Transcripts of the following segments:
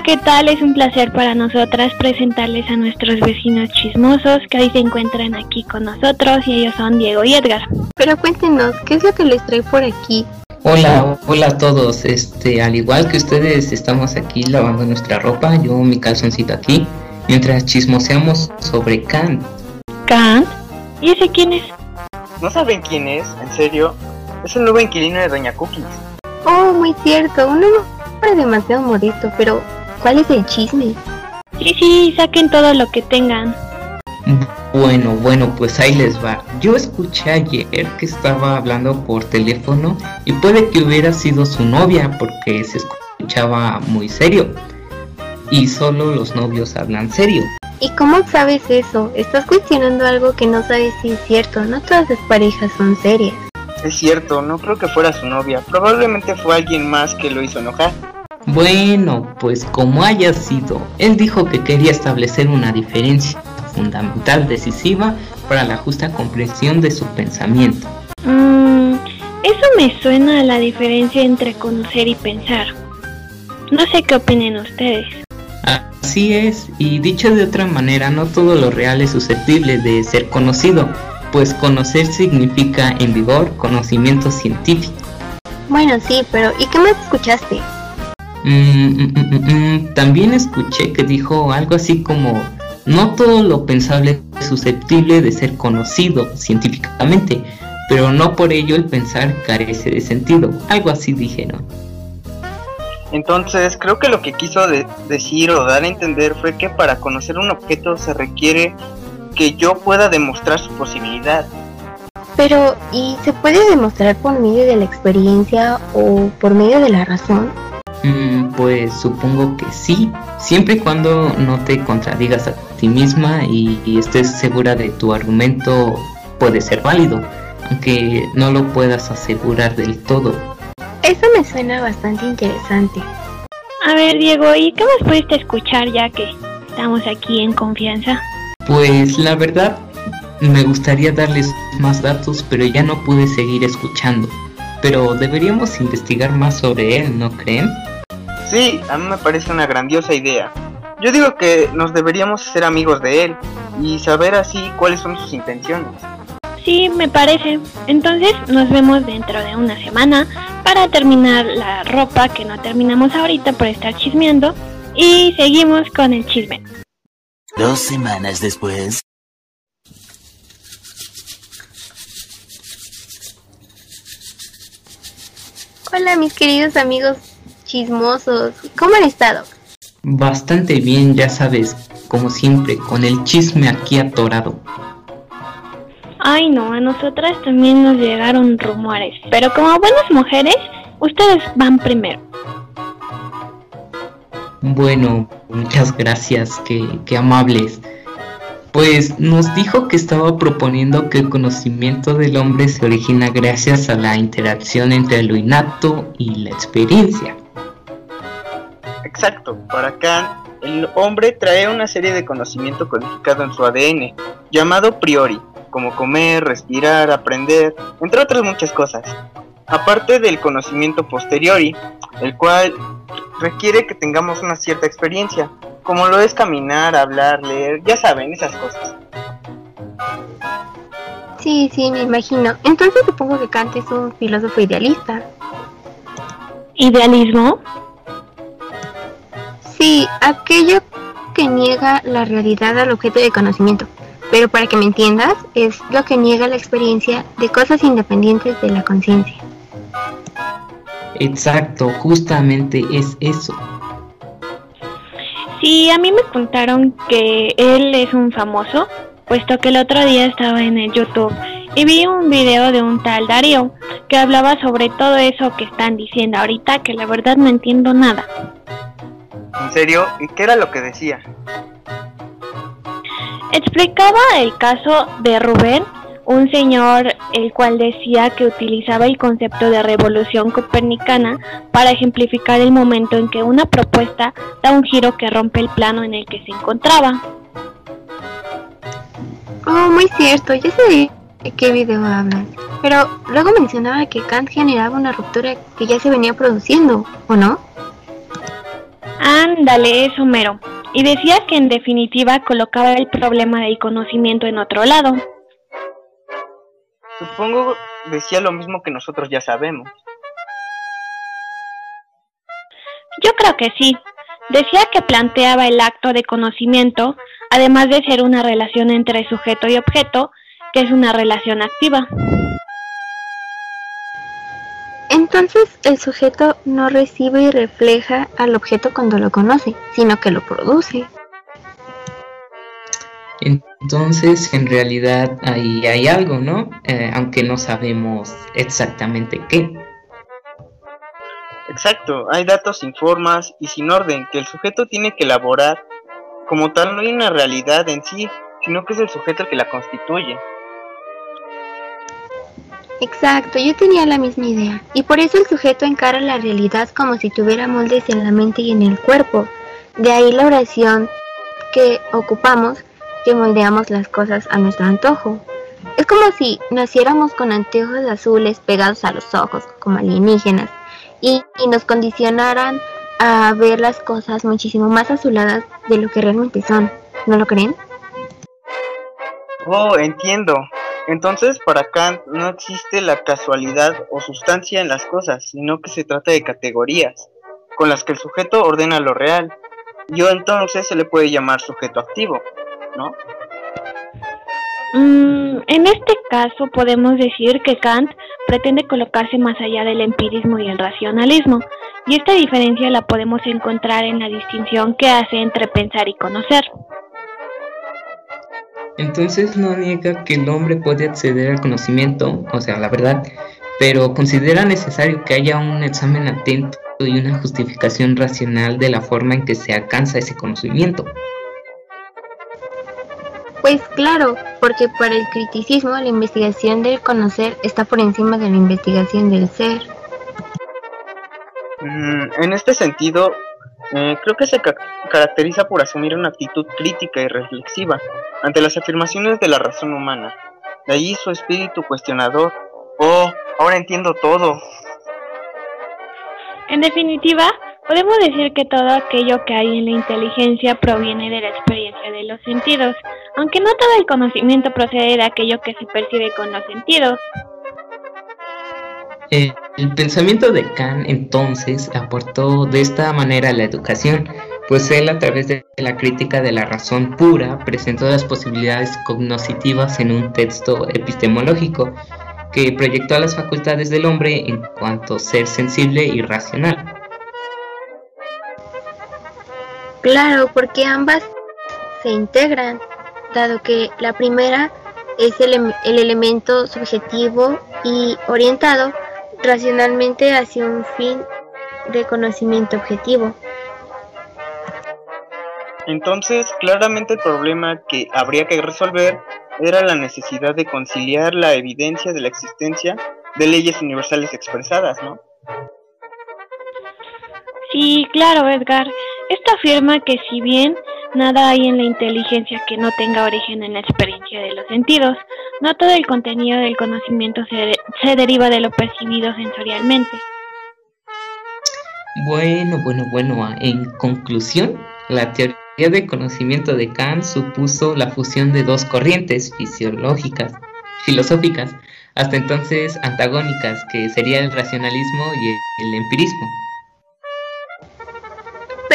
Hola, ¿qué tal? Es un placer para nosotras presentarles a nuestros vecinos chismosos que hoy se encuentran aquí con nosotros y ellos son Diego y Edgar. Pero cuéntenos, ¿qué es lo que les trae por aquí? Hola, hola a todos. Este, al igual que ustedes, estamos aquí lavando nuestra ropa, yo mi calzoncito aquí, mientras chismoseamos sobre Kant. ¿Kant? ¿Y ese quién es? ¿No saben quién es? ¿En serio? Es el nuevo inquilino de Doña Cookies. Oh, muy cierto, un hombre demasiado modesto, pero ¿cuál es el chisme? Sí, sí, saquen todo lo que tengan. Bueno, bueno, pues ahí les va. Yo escuché ayer que estaba hablando por teléfono y puede que hubiera sido su novia porque se escuchaba muy serio. Y solo los novios hablan serio. ¿Y cómo sabes eso? Estás cuestionando algo que no sabes si es cierto. No todas las parejas son serias. Es cierto, no creo que fuera su novia. Probablemente fue alguien más que lo hizo enojar. Bueno, pues como haya sido, él dijo que quería establecer una diferencia fundamental decisiva para la justa comprensión de su pensamiento. Mm, eso me suena a la diferencia entre conocer y pensar. No sé qué opinen ustedes. Así es, y dicho de otra manera, no todo lo real es susceptible de ser conocido, pues conocer significa en vigor conocimiento científico. Bueno, sí, pero ¿y qué más escuchaste? Mm, mm, mm, también escuché que dijo algo así como no todo lo pensable es susceptible de ser conocido científicamente, pero no por ello el pensar carece de sentido. Algo así dije, ¿no? Entonces, creo que lo que quiso decir o dar a entender fue que para conocer un objeto se requiere que yo pueda demostrar su posibilidad. Pero, ¿y se puede demostrar por medio de la experiencia o por medio de la razón? Pues supongo que sí, siempre y cuando no te contradigas a ti misma y, estés segura de tu argumento puede ser válido, aunque no lo puedas asegurar del todo. Eso me suena bastante interesante. A ver, Diego, ¿y qué más pudiste escuchar ya que estamos aquí en confianza? Pues la verdad, me gustaría darles más datos, pero ya no pude seguir escuchando. Pero deberíamos investigar más sobre él, ¿no creen? Sí, a mí me parece una grandiosa idea. Yo digo que nos deberíamos ser amigos de él y saber así cuáles son sus intenciones. Sí, me parece. Entonces nos vemos dentro de una semana para terminar la ropa que no terminamos ahorita por estar chismeando y seguimos con el chisme. Dos semanas después. Hola mis queridos amigos chismosos. ¿Cómo han estado? Bastante bien, ya sabes, como siempre, con el chisme aquí atorado. Ay no, a nosotras también nos llegaron rumores, pero como buenas mujeres, ustedes van primero. Bueno, muchas gracias, qué, qué amables. Pues nos dijo que estaba proponiendo que el conocimiento del hombre se origina gracias a la interacción entre lo innato y la experiencia. Exacto, para Kant, el hombre trae una serie de conocimiento codificado en su ADN, llamado priori, como comer, respirar, aprender, entre otras muchas cosas. Aparte del conocimiento posteriori, el cual requiere que tengamos una cierta experiencia, como lo es caminar, hablar, leer, ya saben, esas cosas. Sí, sí, me imagino. Entonces supongo que Kant es un filósofo idealista. ¿Idealismo? Sí, aquello que niega la realidad al objeto de conocimiento. Pero para que me entiendas, es lo que niega la experiencia de cosas independientes de la conciencia. Exacto, justamente es eso. Sí, a mí me contaron que él es un famoso, puesto que el otro día estaba en el YouTube y vi un video de un tal Darío que hablaba sobre todo eso que están diciendo ahorita, que la verdad no entiendo nada. ¿En serio? ¿Y qué era lo que decía? Explicaba el caso de Rubén, un señor el cual decía que utilizaba el concepto de revolución copernicana para ejemplificar el momento en que una propuesta da un giro que rompe el plano en el que se encontraba. Oh, muy cierto, ya sé de qué video hablan. Pero luego mencionaba que Kant generaba una ruptura que ya se venía produciendo, ¿o no? Ándale, es Homero. Y decía que en definitiva colocaba el problema del conocimiento en otro lado. Supongo decía lo mismo que nosotros ya sabemos. Yo creo que sí. Decía que planteaba el acto de conocimiento, además de ser una relación entre sujeto y objeto, que es una relación activa. Entonces el sujeto no recibe y refleja al objeto cuando lo conoce, sino que lo produce. Entonces, en realidad ahí hay algo, ¿no? Eh, aunque no sabemos exactamente qué. Exacto, hay datos sin formas y sin orden que el sujeto tiene que elaborar. Como tal, no hay una realidad en sí, sino que es el sujeto el que la constituye. Exacto, yo tenía la misma idea. Y por eso el sujeto encara la realidad como si tuviera moldes en la mente y en el cuerpo. De ahí la oración que ocupamos, que moldeamos las cosas a nuestro antojo. Es como si naciéramos con anteojos azules pegados a los ojos, como alienígenas, y, nos condicionaran a ver las cosas muchísimo más azuladas de lo que realmente son. ¿No lo creen? Oh, entiendo. Entonces, para Kant no existe la casualidad o sustancia en las cosas, sino que se trata de categorías, con las que el sujeto ordena lo real. Y entonces se le puede llamar sujeto activo, ¿no? Mm, en este caso podemos decir que Kant pretende colocarse más allá del empirismo y el racionalismo, y esta diferencia la podemos encontrar en la distinción que hace entre pensar y conocer. Entonces no niega que el hombre puede acceder al conocimiento, o sea, la verdad, pero considera necesario que haya un examen atento y una justificación racional de la forma en que se alcanza ese conocimiento. Pues claro, porque para el criticismo la investigación del conocer está por encima de la investigación del ser. Mm, en este sentido, eh, creo que se ca caracteriza por asumir una actitud crítica y reflexiva ante las afirmaciones de la razón humana. De allí su espíritu cuestionador. Oh, ahora entiendo todo. En definitiva, podemos decir que todo aquello que hay en la inteligencia proviene de la experiencia de los sentidos, aunque no todo el conocimiento procede de aquello que se percibe con los sentidos. El, pensamiento de Kant entonces aportó de esta manera a la educación, pues él a través de la crítica de la razón pura presentó las posibilidades cognoscitivas en un texto epistemológico que proyectó a las facultades del hombre en cuanto ser sensible y racional. Claro, porque ambas se integran, dado que la primera es el, el elemento subjetivo y orientado racionalmente hacia un fin de conocimiento objetivo. Entonces, claramente el problema que habría que resolver era la necesidad de conciliar la evidencia de la existencia de leyes universales expresadas, ¿no? Sí, claro, Edgar. Esto afirma que si bien Nada hay en la inteligencia que no tenga origen en la experiencia de los sentidos. No todo el contenido del conocimiento se, se deriva de lo percibido sensorialmente. Bueno, bueno, bueno, en conclusión, la teoría del conocimiento de Kant supuso la fusión de dos corrientes fisiológicas, filosóficas, hasta entonces antagónicas, que sería el racionalismo y el empirismo.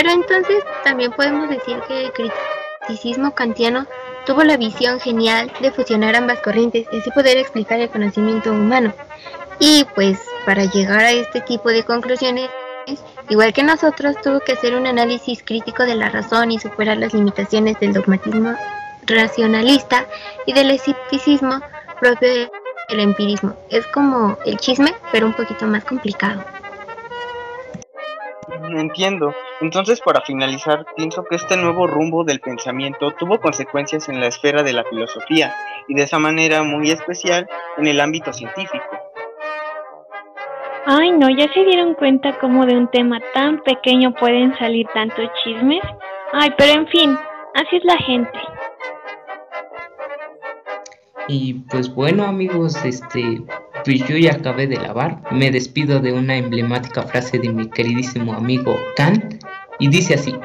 Pero entonces también podemos decir que el criticismo kantiano tuvo la visión genial de fusionar ambas corrientes y así poder explicar el conocimiento humano. Y pues para llegar a este tipo de conclusiones, igual que nosotros, tuvo que hacer un análisis crítico de la razón y superar las limitaciones del dogmatismo racionalista y del escepticismo propio del empirismo. Es como el chisme, pero un poquito más complicado. Entiendo. Entonces, para finalizar, pienso que este nuevo rumbo del pensamiento tuvo consecuencias en la esfera de la filosofía y de esa manera muy especial en el ámbito científico. Ay, no, ya se dieron cuenta cómo de un tema tan pequeño pueden salir tantos chismes. Ay, pero en fin, así es la gente. Y pues bueno, amigos, este pues yo ya acabé de lavar. Me despido de una emblemática frase de mi queridísimo amigo Kant, Y dice así,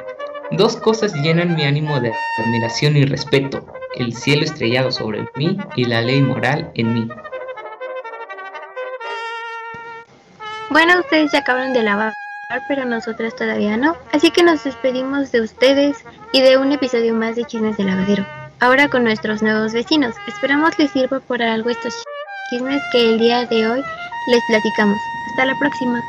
dos cosas llenan mi ánimo de admiración y respeto, el cielo estrellado sobre mí y la ley moral en mí. Bueno, ustedes ya acabaron de lavar, pero nosotras todavía no. Así que nos despedimos de ustedes y de un episodio más de Chismes de Lavadero. Ahora con nuestros nuevos vecinos. Esperamos les sirva por algo estos chismes que el día de hoy les platicamos. Hasta la próxima.